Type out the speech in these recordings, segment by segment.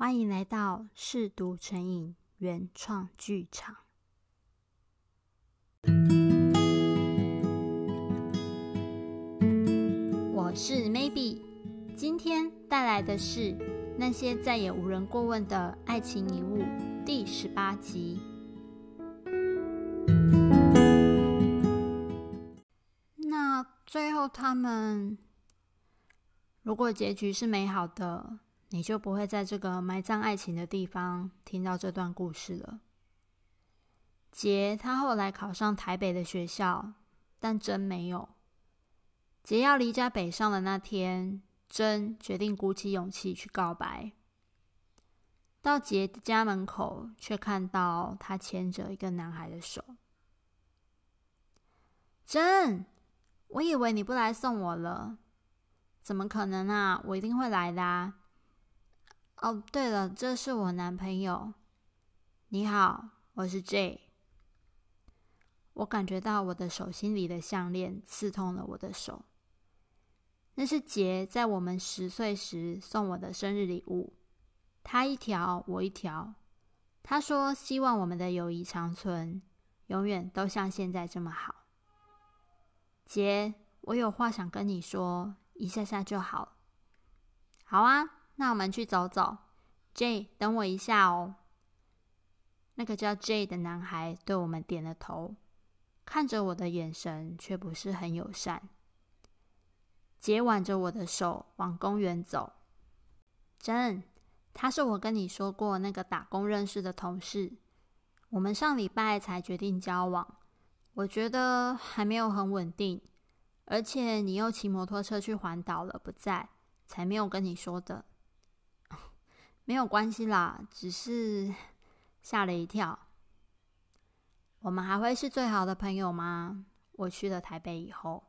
欢迎来到嗜读成瘾原创剧场。我是 Maybe，今天带来的是那些再也无人过问的爱情遗物第十八集。那最后他们，如果结局是美好的，你就不会在这个埋葬爱情的地方听到这段故事了。杰他后来考上台北的学校，但真没有。杰要离家北上的那天，真决定鼓起勇气去告白。到杰的家门口，却看到他牵着一个男孩的手。真，我以为你不来送我了，怎么可能啊？我一定会来的。哦，对了，这是我男朋友。你好，我是 J。我感觉到我的手心里的项链刺痛了我的手。那是杰在我们十岁时送我的生日礼物，他一条，我一条。他说希望我们的友谊长存，永远都像现在这么好。杰，我有话想跟你说，一下下就好。好啊。那我们去走走，J，等我一下哦。那个叫 J 的男孩对我们点了头，看着我的眼神却不是很友善。杰挽着我的手往公园走。真，他是我跟你说过那个打工认识的同事，我们上礼拜才决定交往。我觉得还没有很稳定，而且你又骑摩托车去环岛了，不在，才没有跟你说的。没有关系啦，只是吓了一跳。我们还会是最好的朋友吗？我去了台北以后，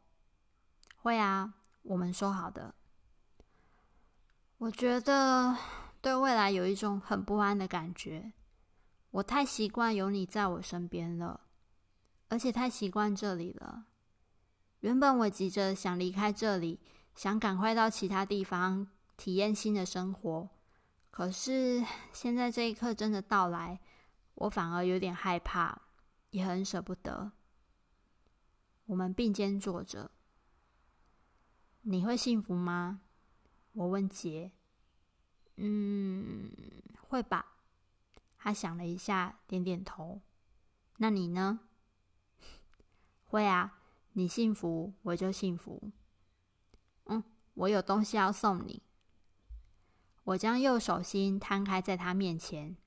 会啊，我们说好的。我觉得对未来有一种很不安的感觉。我太习惯有你在我身边了，而且太习惯这里了。原本我急着想离开这里，想赶快到其他地方体验新的生活。可是现在这一刻真的到来，我反而有点害怕，也很舍不得。我们并肩坐着，你会幸福吗？我问杰。嗯，会吧。他想了一下，点点头。那你呢？会啊，你幸福，我就幸福。嗯，我有东西要送你。我将右手心摊开在他面前，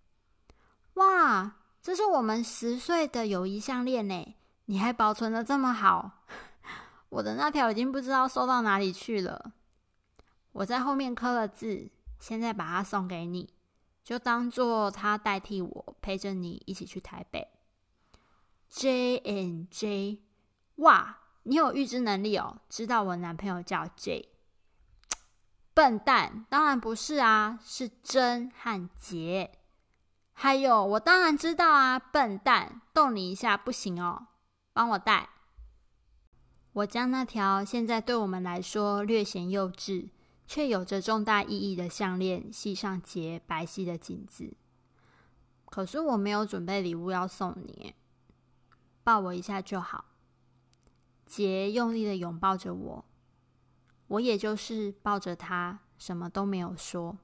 哇，这是我们十岁的友谊项链呢！你还保存得这么好，我的那条已经不知道收到哪里去了。我在后面刻了字，现在把它送给你，就当做他代替我陪着你一起去台北。J and J，哇，你有预知能力哦，知道我男朋友叫 J。笨蛋，当然不是啊，是真和杰。还有，我当然知道啊，笨蛋，动你一下不行哦，帮我戴。我将那条现在对我们来说略显幼稚，却有着重大意义的项链系上杰白皙的颈子。可是我没有准备礼物要送你，抱我一下就好。杰用力的拥抱着我。我也就是抱着他，什么都没有说。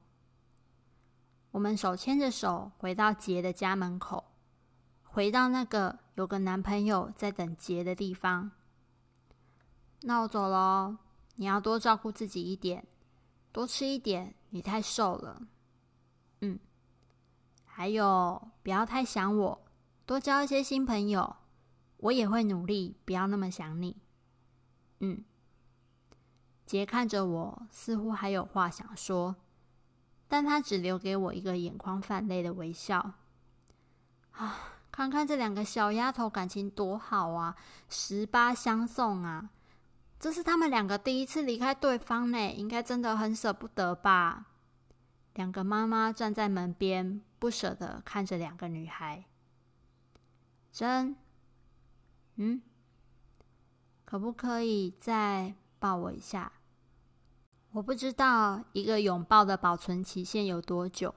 我们手牵着手回到杰的家门口，回到那个有个男朋友在等杰的地方。那我走喽，你要多照顾自己一点，多吃一点，你太瘦了。嗯，还有不要太想我，多交一些新朋友，我也会努力，不要那么想你。嗯。杰看着我，似乎还有话想说，但他只留给我一个眼眶泛泪的微笑。啊，看看这两个小丫头感情多好啊，十八相送啊！这是他们两个第一次离开对方呢，应该真的很舍不得吧？两个妈妈站在门边，不舍得看着两个女孩。真，嗯，可不可以再抱我一下？我不知道一个拥抱的保存期限有多久，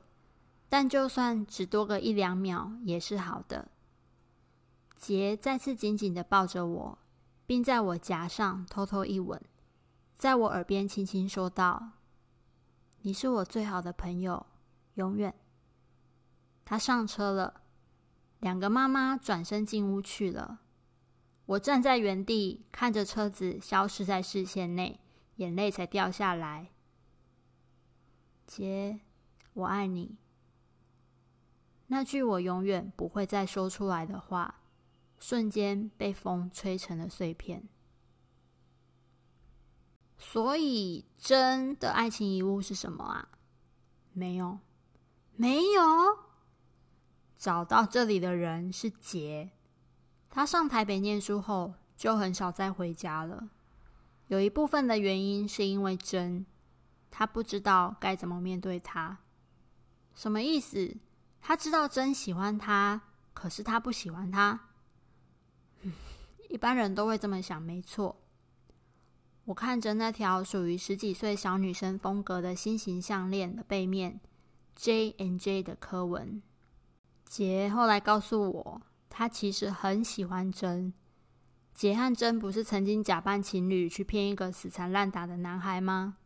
但就算只多个一两秒也是好的。杰再次紧紧地抱着我，并在我颊上偷偷一吻，在我耳边轻轻说道：“你是我最好的朋友，永远。”他上车了，两个妈妈转身进屋去了。我站在原地，看着车子消失在视线内，眼泪才掉下来。杰，我爱你。那句我永远不会再说出来的话，瞬间被风吹成了碎片。所以，真的爱情遗物是什么啊？没有，没有。找到这里的人是杰，他上台北念书后就很少再回家了。有一部分的原因是因为真。他不知道该怎么面对他，什么意思？他知道真喜欢他，可是他不喜欢他。一般人都会这么想，没错。我看着那条属于十几岁小女生风格的心形项链的背面，J and J 的刻文。杰后来告诉我，他其实很喜欢真。杰和真不是曾经假扮情侣去骗一个死缠烂打的男孩吗？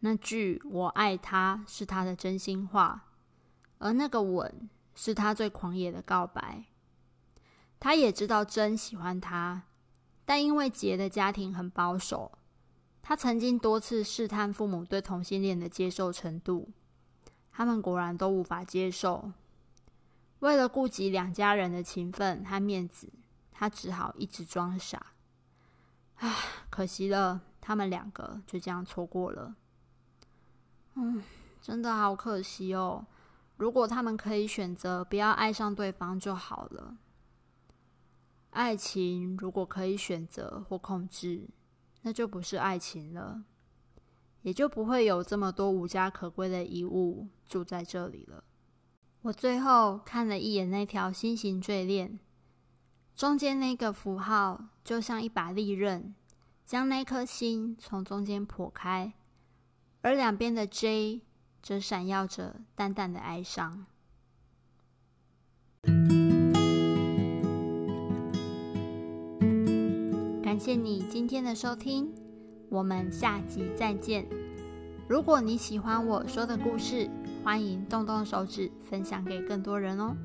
那句“我爱他”是他的真心话，而那个吻是他最狂野的告白。他也知道真喜欢他，但因为杰的家庭很保守，他曾经多次试探父母对同性恋的接受程度，他们果然都无法接受。为了顾及两家人的情分和面子，他只好一直装傻。唉，可惜了，他们两个就这样错过了。嗯，真的好可惜哦。如果他们可以选择不要爱上对方就好了。爱情如果可以选择或控制，那就不是爱情了，也就不会有这么多无家可归的遗物住在这里了。我最后看了一眼那条心形坠链，中间那个符号就像一把利刃，将那颗心从中间剖开。而两边的 J 则闪耀着淡淡的哀伤。感谢你今天的收听，我们下集再见。如果你喜欢我说的故事，欢迎动动手指分享给更多人哦。